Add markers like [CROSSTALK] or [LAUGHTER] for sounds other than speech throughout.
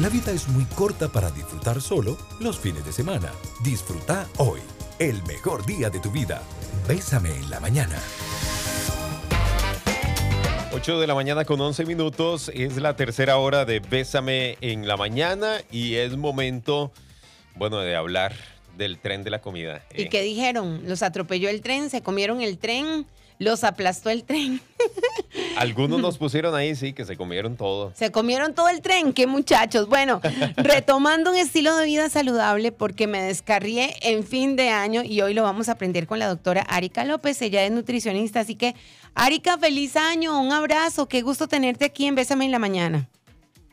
La vida es muy corta para disfrutar solo los fines de semana. Disfruta hoy, el mejor día de tu vida. Bésame en la mañana. 8 de la mañana con 11 minutos es la tercera hora de Bésame en la mañana y es momento, bueno, de hablar del tren de la comida. ¿Y Eh, qué dijeron? ¿Los atropelló el tren? ¿Se comieron el tren? ¿Los aplastó el tren? [LAUGHS] Algunos nos pusieron ahí, sí, que se comieron todo. Se comieron todo el tren, qué muchachos. Bueno, [LAUGHS] retomando un estilo de vida saludable porque me descarrié en fin de año y hoy lo vamos a aprender con la doctora Arika López, ella es nutricionista, así que Arika, feliz año, un abrazo, qué gusto tenerte aquí en Bésame en la mañana.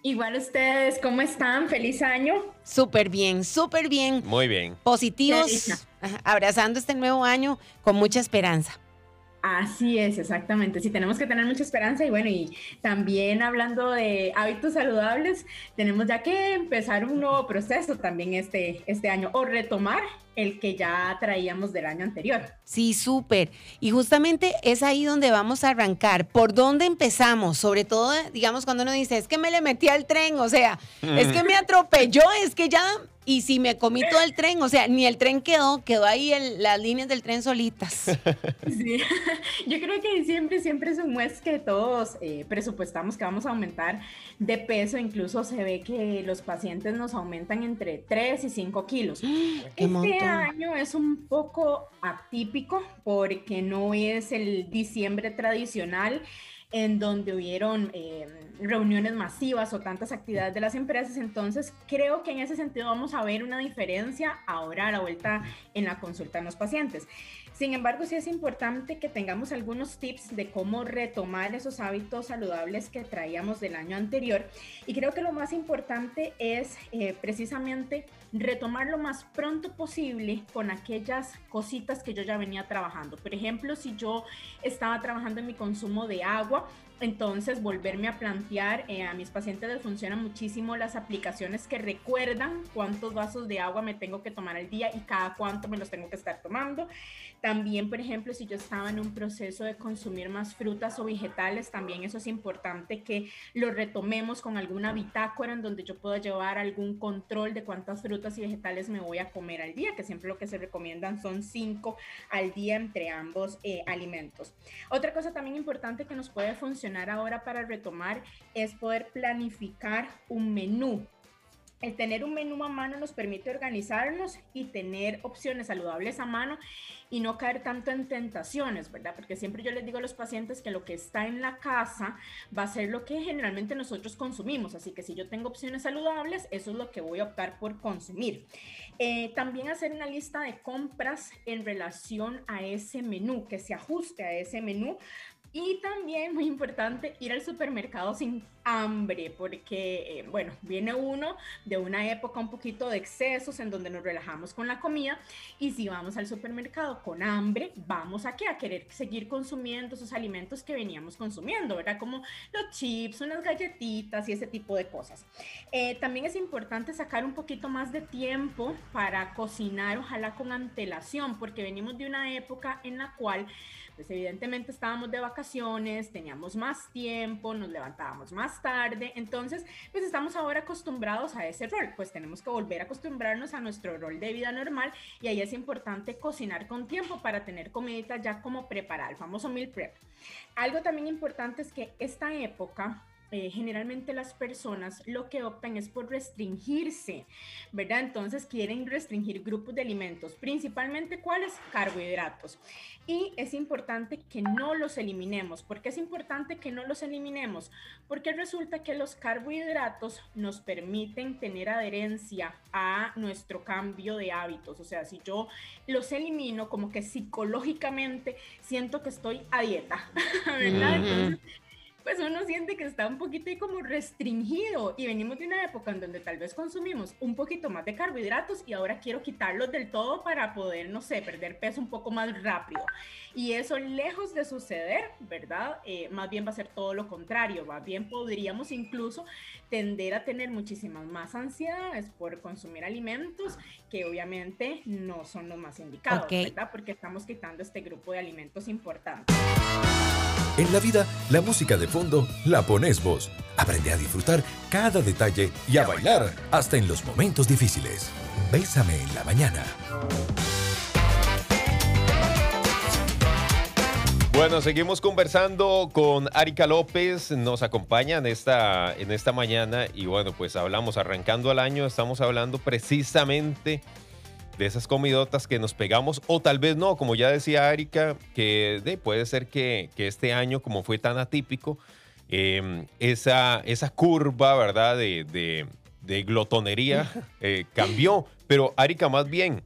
Igual ustedes, ¿cómo están? Feliz año. Súper bien, súper bien, Muy bien. positivos, abrazando este nuevo año con mucha esperanza. Así es, exactamente. Sí, tenemos que tener mucha esperanza y bueno, y también hablando de hábitos saludables, tenemos ya que empezar un nuevo proceso también este, este año o retomar el que ya traíamos del año anterior. Sí, súper. Y justamente es ahí donde vamos a arrancar. ¿Por dónde empezamos? Sobre todo, digamos, cuando uno dice, es que me le metí al tren, o sea, es que me atropelló, es que ya, y si me comí todo el tren, o sea, ni el tren quedó, quedó ahí el- las líneas del tren solitas. [LAUGHS] Sí, [LAUGHS] yo creo que siempre, siempre es un mes que todos eh, presupuestamos que vamos a aumentar de peso, incluso se ve que los pacientes nos aumentan entre 3 y 5 kilos. [GASPS] ¡Qué Este montón! año es un poco atípico porque no es el diciembre tradicional en donde hubieron eh, reuniones masivas o tantas actividades de las empresas. Entonces, creo que en ese sentido vamos a ver una diferencia ahora a la vuelta en la consulta en los pacientes. Sin embargo, sí es importante que tengamos algunos tips de cómo retomar esos hábitos saludables que traíamos del año anterior. Y creo que lo más importante es eh, precisamente retomar lo más pronto posible con aquellas cositas que yo ya venía trabajando. Por ejemplo, si yo estaba trabajando en mi consumo de agua, entonces volverme a plantear, eh, a mis pacientes les funcionan muchísimo las aplicaciones que recuerdan cuántos vasos de agua me tengo que tomar al día y cada cuánto me los tengo que estar tomando. También, por ejemplo, si yo estaba en un proceso de consumir más frutas o vegetales, también eso es importante que lo retomemos con alguna bitácora en donde yo pueda llevar algún control de cuántas frutas y vegetales me voy a comer al día, que siempre lo que se recomiendan son cinco al día entre ambos eh, alimentos. Otra cosa también importante que nos puede funcionar ahora para retomar es poder planificar un menú. El tener un menú a mano nos permite organizarnos y tener opciones saludables a mano y no caer tanto en tentaciones, ¿verdad? Porque siempre yo les digo a los pacientes que lo que está en la casa va a ser lo que generalmente nosotros consumimos. Así que si yo tengo opciones saludables, eso es lo que voy a optar por consumir. Eh, también hacer una lista de compras en relación a ese menú, que se ajuste a ese menú y también, muy importante, ir al supermercado sin hambre, porque, eh, bueno, viene uno de una época un poquito de excesos en donde nos relajamos con la comida y si vamos al supermercado con hambre, vamos a qué? A querer seguir consumiendo esos alimentos que veníamos consumiendo, ¿verdad? Como los chips, unas galletitas y ese tipo de cosas. Eh, también es importante sacar un poquito más de tiempo para cocinar, ojalá con antelación, porque venimos de una época en la cual pues evidentemente estábamos de vacaciones, teníamos más tiempo, nos levantábamos más tarde, entonces pues estamos ahora acostumbrados a ese rol, pues tenemos que volver a acostumbrarnos a nuestro rol de vida normal y ahí es importante cocinar con tiempo para tener comidita ya como preparada, el famoso meal prep. Algo también importante es que esta época eh, generalmente las personas lo que optan es por restringirse, ¿verdad? Entonces quieren restringir grupos de alimentos, principalmente cuáles? Carbohidratos. Y es importante que no los eliminemos. ¿Por qué es importante que no los eliminemos? Porque resulta que los carbohidratos nos permiten tener adherencia a nuestro cambio de hábitos. O sea, si yo los elimino, como que psicológicamente siento que estoy a dieta, [LAUGHS] ¿verdad? Entonces, pues uno siente que está un poquito ahí como restringido y venimos de una época en donde tal vez consumimos un poquito más de carbohidratos y ahora quiero quitarlos del todo para poder, no sé, perder peso un poco más rápido. Y eso lejos de suceder, ¿verdad? Eh, más bien va a ser todo lo contrario, más bien podríamos incluso tender a tener muchísimas más ansiedades por consumir alimentos que obviamente no son los más indicados. ¿verdad? Porque estamos quitando este grupo de alimentos importantes. En la vida, la música de fondo la pones vos. Aprende a disfrutar cada detalle y a bailar hasta en los momentos difíciles. Bésame en la mañana. Bueno, seguimos conversando con Arika López, nos acompaña en esta, en esta mañana y bueno, pues hablamos, arrancando el año, estamos hablando precisamente de esas comidotas que nos pegamos o tal vez no, como ya decía Arika, que puede ser que, este año, como fue tan atípico, em, esa, esa curva, ¿verdad? De, glotonería [LAUGHS] eh, cambió, pero Arika, más bien,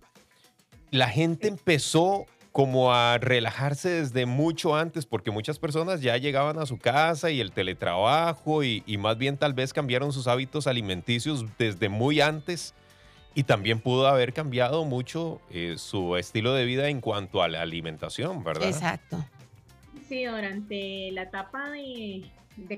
la gente empezó como a relajarse desde mucho antes, porque muchas personas ya llegaban a su casa y el teletrabajo y, más bien tal vez cambiaron sus hábitos alimenticios desde muy antes y también pudo haber cambiado mucho eh, su estilo de vida en cuanto a la alimentación, ¿verdad? Exacto. Sí, durante la etapa de,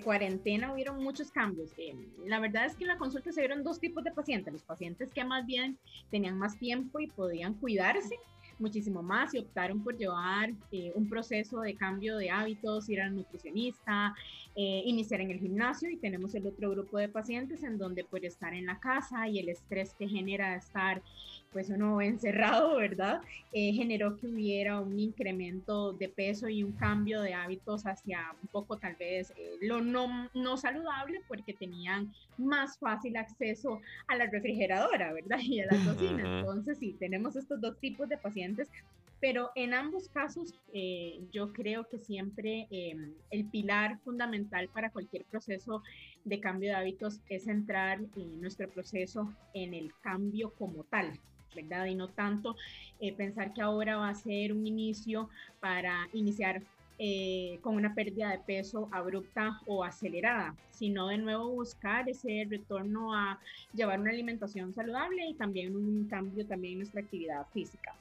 cuarentena hubieron muchos cambios. Eh, la verdad es que en la consulta se vieron dos tipos de pacientes. Los pacientes que más bien tenían más tiempo y podían cuidarse muchísimo más y optaron por llevar eh, un proceso de cambio de hábitos, ir al nutricionista, eh, iniciar en el gimnasio. Y tenemos el otro grupo de pacientes en donde por estar en la casa y el estrés que genera estar pues uno [LAUGHS] encerrado, ¿verdad? Eh, generó que hubiera un incremento de peso y un cambio de hábitos hacia un poco tal vez eh, lo no, no saludable porque tenían más fácil acceso a la refrigeradora, ¿verdad? [LAUGHS] Y a la cocina. Entonces, sí, tenemos estos dos tipos de pacientes pero en ambos casos eh, yo creo que siempre em, el pilar fundamental para cualquier proceso de cambio de hábitos es centrar nuestro proceso en el cambio como tal, ¿verdad? Y no tanto eh, pensar que ahora va a ser un inicio para iniciar eh, con una pérdida de peso abrupta o acelerada, sino de nuevo buscar ese retorno a llevar una alimentación saludable y también un cambio también en nuestra actividad física.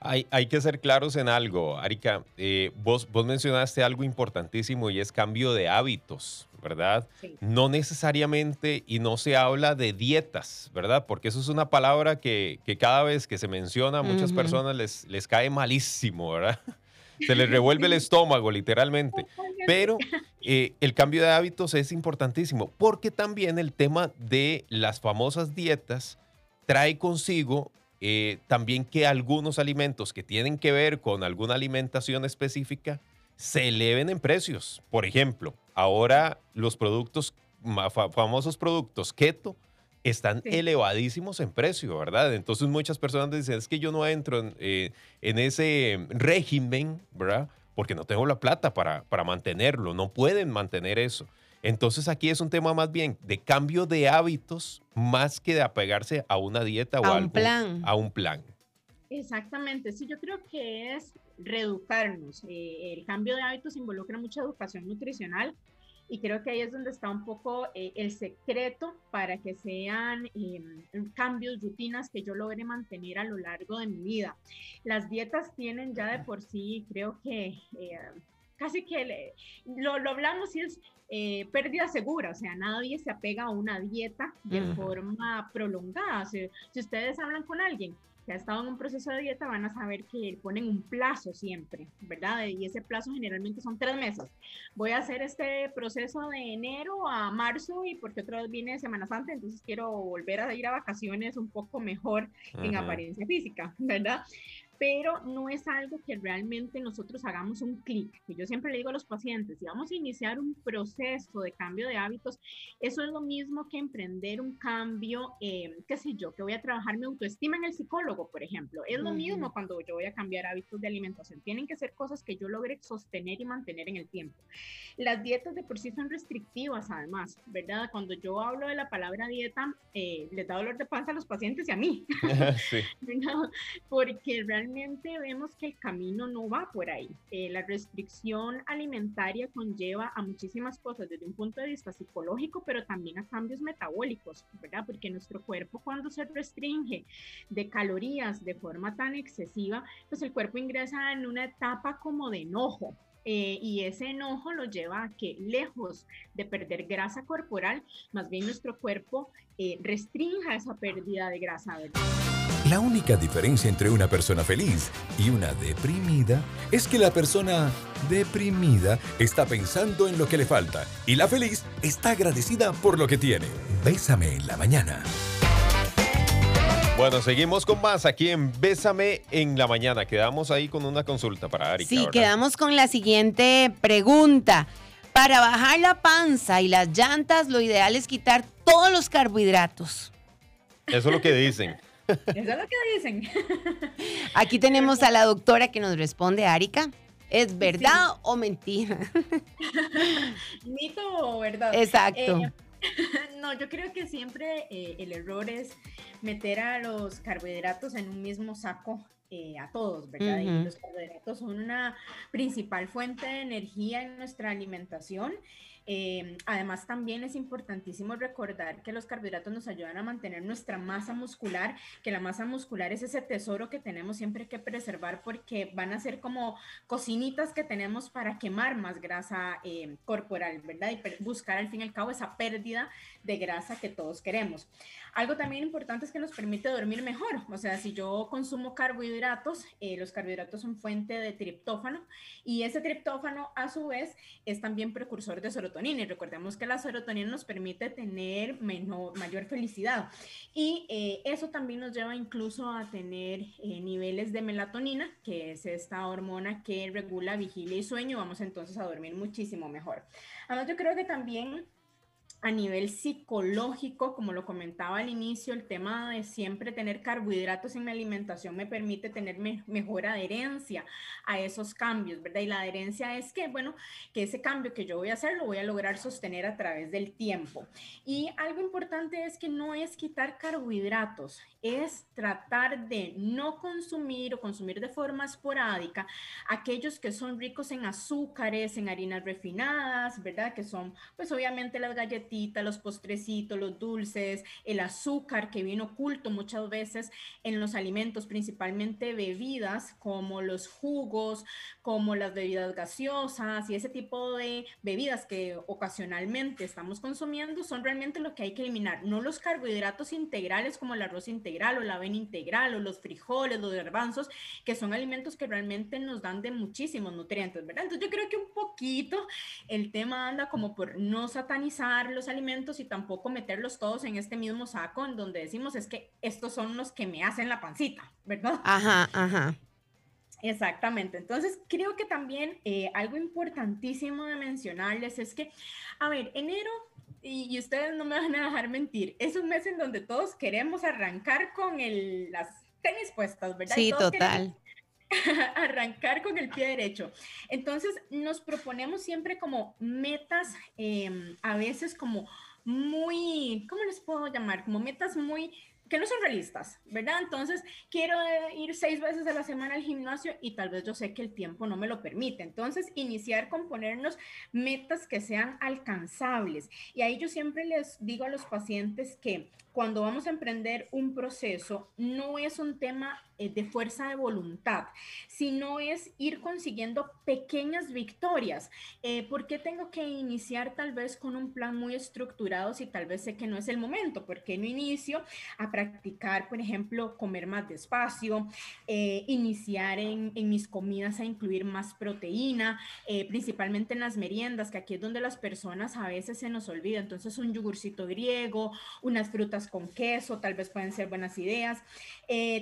Hay, hay que ser claros en algo, Arika. Eh, vos, vos mencionaste algo importantísimo y es cambio de hábitos. ¿verdad? No necesariamente y no se habla de dietas, ¿verdad? Porque eso es una palabra que, cada vez que se menciona a muchas personas les, les cae malísimo, ¿verdad? [LAUGHS] Se les revuelve el estómago, literalmente. [LAUGHS] Pero eh, el cambio de hábitos es importantísimo porque también el tema de las famosas dietas trae consigo eh, también que algunos alimentos que tienen que ver con alguna alimentación específica se eleven en precios. Por ejemplo, ahora los productos, famosos productos keto, están elevadísimos en precio, ¿verdad? Entonces muchas personas dicen, es que yo no entro en, eh, ese régimen, ¿verdad? Porque no tengo la plata para, para mantenerlo, no pueden mantener eso. Entonces aquí es un tema más bien de cambio de hábitos más que de apegarse a una dieta o a un plan. A un plan. Exactamente, sí, yo creo que es reeducarnos. Eh, el cambio de hábitos involucra mucha educación nutricional y creo que ahí es donde está un poco eh, el secreto para que sean em, cambios, rutinas que yo logre mantener a lo largo de mi vida. Las dietas tienen ya de por sí, creo que eh, casi que lo, lo, hablamos y es pérdida segura, o sea, nadie se apega a una dieta de forma prolongada. si ustedes hablan con alguien que ha estado en un proceso de dieta van a saber que ponen un plazo siempre, ¿verdad? Y ese plazo generalmente son tres meses. Voy a hacer este proceso de enero a marzo y porque otra vez viene Semana Santa, entonces quiero volver a ir a vacaciones un poco mejor en apariencia física, ¿verdad? Pero no es algo que realmente nosotros hagamos un clic. Yo siempre le digo a los pacientes, si vamos a iniciar un proceso de cambio de hábitos, eso es lo mismo que emprender un cambio, eh, qué sé yo, que voy a trabajar mi autoestima en el psicólogo, por ejemplo. Es lo mismo cuando yo voy a cambiar hábitos de alimentación. Tienen que ser cosas que yo logre sostener y mantener en el tiempo. Las dietas de por sí son restrictivas, además, ¿verdad? Cuando yo hablo de la palabra dieta, eh, les da dolor de panza a los pacientes y a mí. [LAUGHS] sí. [LAUGHS] Porque realmente vemos que el camino no va por ahí. Eh, la restricción alimentaria conlleva a muchísimas cosas desde un punto de vista psicológico, pero también a cambios metabólicos, ¿verdad? Porque nuestro cuerpo cuando se restringe de calorías de forma tan excesiva, pues el cuerpo ingresa en una etapa como de enojo, eh, y ese enojo lo lleva a que lejos de perder grasa corporal, más bien nuestro cuerpo eh, restrinja esa pérdida de grasa. La única diferencia entre una persona feliz y una deprimida es que la persona deprimida está pensando en lo que le falta y la feliz está agradecida por lo que tiene. Bésame en la mañana. Bueno, seguimos con más aquí en Bésame en la mañana. Quedamos ahí con una consulta para Ari. Sí, quedamos con la siguiente pregunta. Para bajar la panza y las llantas, lo ideal es quitar todos los carbohidratos. Eso es lo que dicen. Eso es lo que dicen. [LAUGHS] Aquí tenemos a la doctora que nos responde, Arika. ¿Es verdad o mentira? [LAUGHS] Mito o verdad. Exacto. Eh, [LAUGHS] no, yo creo que siempre eh, el error es meter a los carbohidratos en un mismo saco eh, a todos, ¿verdad? Y los carbohidratos son una principal fuente de energía en nuestra alimentación Em, además, también es importantísimo recordar que los carbohidratos nos ayudan a mantener nuestra masa muscular, que la masa muscular es ese tesoro que tenemos siempre que preservar porque van a ser como cocinitas que tenemos para quemar más grasa em, corporal, ¿verdad? Y buscar al fin y al cabo esa pérdida de grasa que todos queremos. Algo también importante es que nos permite dormir mejor. O sea, si yo consumo carbohidratos, eh, los carbohidratos son fuente de triptófano y ese triptófano a su vez es también precursor de serotonina. Y recordemos que la serotonina nos permite tener menor, mayor felicidad. Y eh, eso también nos lleva incluso a tener eh, niveles de melatonina, que es esta hormona que regula vigilia y sueño. Vamos entonces a dormir muchísimo mejor. Además, yo creo que también a nivel psicológico, como lo comentaba al inicio, el tema de siempre tener carbohidratos en mi alimentación me permite tener mejor adherencia a esos cambios, ¿verdad? Y la adherencia es que, bueno, que ese cambio que yo voy a hacer lo voy a lograr sostener a través del tiempo. Y algo importante es que no es quitar carbohidratos, es tratar de no consumir o consumir de forma esporádica aquellos que son ricos en azúcares, en harinas refinadas, ¿verdad? Que son, pues obviamente las los postrecitos, los dulces, el azúcar que viene oculto muchas veces en los alimentos, principalmente bebidas como los jugos, como las bebidas gaseosas y ese tipo de bebidas que ocasionalmente estamos consumiendo son realmente lo que hay que eliminar, no los carbohidratos integrales como el arroz integral o la avena integral o los frijoles, los garbanzos, que son alimentos que realmente nos dan de muchísimos nutrientes, ¿verdad? Entonces yo creo que un poquito el tema anda como por no satanizar los alimentos y tampoco meterlos todos en este mismo saco en donde decimos es que estos son los que me hacen la pancita, ¿verdad? Ajá, ajá. Exactamente. Entonces, creo que también eh, algo importantísimo de mencionarles es que, a ver, enero y, ustedes no me van a dejar mentir, es un mes en donde todos queremos arrancar con el, las tenis puestas, ¿verdad? Sí, total. [LAUGHS] Arrancar con el pie derecho. Entonces, nos proponemos siempre como metas, em, a veces como muy, ¿cómo les puedo llamar? Como metas muy que no son realistas, ¿verdad? Entonces, quiero ir seis veces a la semana al gimnasio y tal vez yo sé que el tiempo no me lo permite. Entonces, iniciar con ponernos metas que sean alcanzables. Y ahí yo siempre les digo a los pacientes que cuando vamos a emprender un proceso, no es un tema eh, de fuerza de voluntad, sino es ir consiguiendo pequeñas victorias. Eh, ¿Por qué tengo que iniciar tal vez con un plan muy estructurado si tal vez sé que no es el momento? ¿Por qué no inicio a practicar, por ejemplo, comer más despacio, eh, iniciar en, en, mis comidas a incluir más proteína, principalmente en las meriendas, que aquí es donde las personas a veces se nos olvida. Entonces, un yogurcito griego, unas frutas con queso, tal vez pueden ser buenas ideas.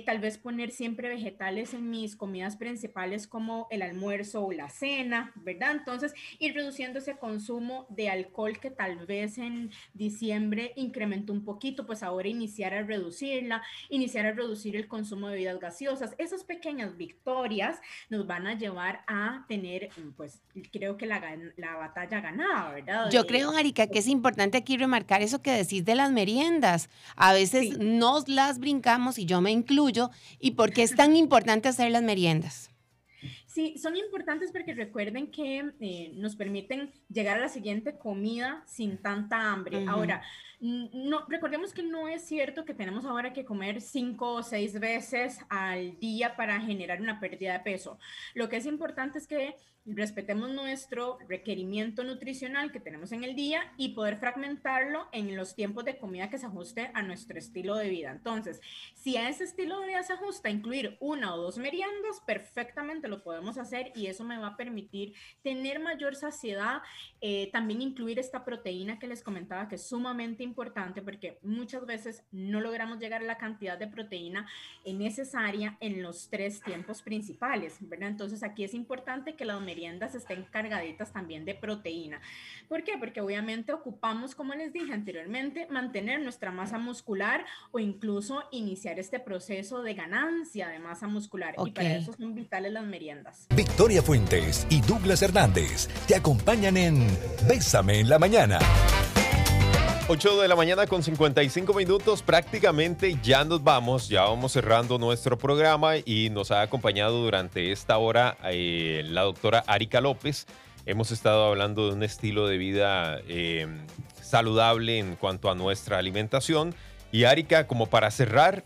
tal vez poner siempre vegetales en mis comidas principales como el almuerzo o la cena, ¿verdad? Entonces, ir reduciendo ese consumo de alcohol que tal vez en diciembre incrementó un poquito, pues ahora iniciar a reducirla, iniciar a reducir el consumo de bebidas gaseosas. Esas pequeñas victorias nos van a llevar a tener, pues, creo que la, la batalla ganada, ¿verdad? Yo creo, Arika, que es importante aquí remarcar eso que decís de las meriendas. A veces nos las brincamos y yo me incluyo y ¿Por qué es tan importante hacer las meriendas? Sí, son importantes porque recuerden que eh, nos permiten llegar a la siguiente comida sin tanta hambre. Ahora, No, recordemos que no es cierto que tenemos ahora que comer cinco o seis veces al día para generar una pérdida de peso. Lo que es importante es que respetemos nuestro requerimiento nutricional que tenemos en el día y poder fragmentarlo en los tiempos de comida que se ajuste a nuestro estilo de vida. Entonces, si a ese estilo de vida se ajusta incluir una o dos meriendas, perfectamente lo podemos hacer y eso me va a permitir tener mayor saciedad. Eh, también incluir esta proteína que les comentaba que es sumamente importante porque muchas veces no logramos llegar a la cantidad de proteína necesaria en los tres tiempos principales, ¿verdad? Entonces, aquí es importante que las meriendas estén cargaditas también de proteína. ¿Por qué? Porque obviamente ocupamos, como les dije anteriormente, mantener nuestra masa muscular o incluso iniciar este proceso de ganancia de masa muscular. Y para eso son vitales las meriendas. Victoria Fuentes y Douglas Hernández te acompañan en Bésame en la mañana. 8 de la mañana con 55 minutos, prácticamente ya nos vamos, ya vamos cerrando nuestro programa y nos ha acompañado durante esta hora eh, la doctora Arika López. Hemos estado hablando de un estilo de vida eh, saludable en cuanto a nuestra alimentación. Y Arika, como para cerrar,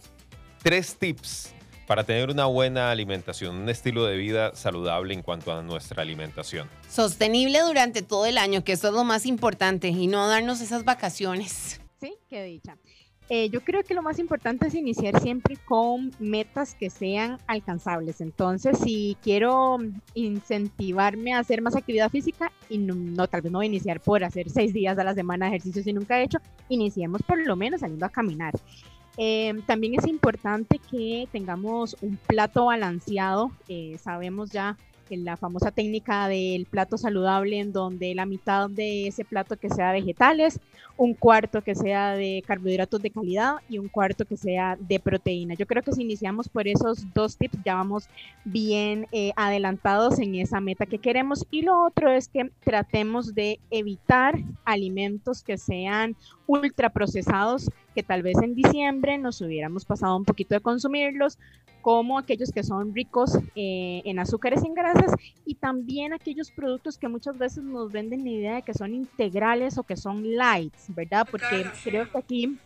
tres tips para tener una buena alimentación, un estilo de vida saludable en cuanto a nuestra alimentación. Sostenible durante todo el año, que eso es lo más importante, y no darnos esas vacaciones. Sí, qué dicha. Eh, yo creo que lo más importante es iniciar siempre con metas que sean alcanzables. Entonces, si quiero incentivarme a hacer más actividad física, y no, tal vez no voy a iniciar por hacer seis días a la semana de ejercicio si nunca he hecho, iniciemos por lo menos saliendo a caminar. Em, también es importante que tengamos un plato balanceado. Eh, sabemos ya la famosa técnica del plato saludable en donde la mitad de ese plato que sea vegetales, un cuarto que sea de carbohidratos de calidad y un cuarto que sea de proteína. Yo creo que si iniciamos por esos dos tips ya vamos bien eh, adelantados en esa meta que queremos. Y lo otro es que tratemos de evitar alimentos que sean ultraprocesados que tal vez en diciembre nos hubiéramos pasado un poquito de consumirlos, como aquellos que son ricos eh, en azúcares y en grasas, y también aquellos productos que muchas veces nos venden la idea de que son integrales o que son lights, ¿verdad? Porque creo que aquí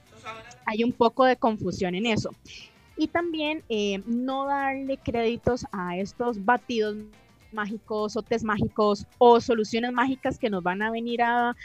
hay un poco de confusión en eso. Y también eh, no darle créditos a estos batidos mágicos o test mágicos o soluciones mágicas que nos van a venir a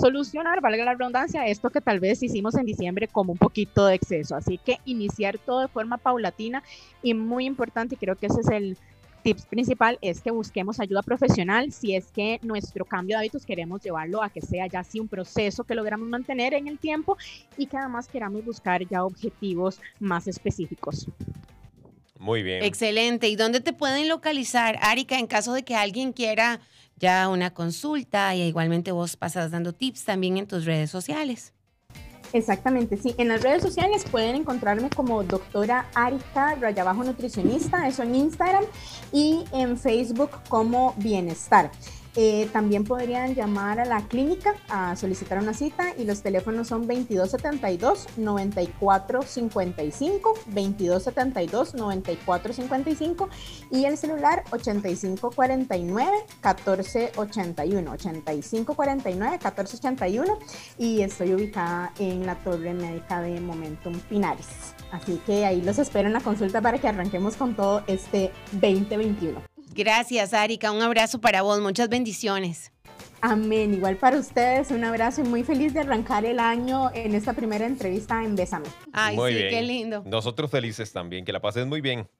solucionar, valga la redundancia, esto que tal vez hicimos en diciembre como un poquito de exceso. Así que iniciar todo de forma paulatina y muy importante, creo que ese es el tips principal, es que busquemos ayuda profesional si es que nuestro cambio de hábitos queremos llevarlo a que sea ya así un proceso que logramos mantener en el tiempo y que además queramos buscar ya objetivos más específicos. Muy bien. Excelente. ¿Y dónde te pueden localizar, Arika, en caso de que alguien quiera ya una consulta y igualmente vos pasas dando tips también en tus redes sociales. Exactamente, sí. En las redes sociales pueden encontrarme como doctora Arika Rayabajo Nutricionista, eso en Instagram, y en Facebook como Bienestar. Eh, también podrían llamar a la clínica a solicitar una cita y los teléfonos son 2272-9455, 2272-9455 y el celular 8549-1481, 8549-1481 y estoy ubicada en la Torre Médica de Momentum Pinares. Así que ahí los espero en la consulta para que arranquemos con todo este 2021. Gracias, Arika. Un abrazo para vos. Muchas bendiciones. Amén. Igual para ustedes, un abrazo y muy feliz de arrancar el año en esta primera entrevista en Bésame. Ay, sí, qué lindo. Nosotros felices también. Que la pases muy bien.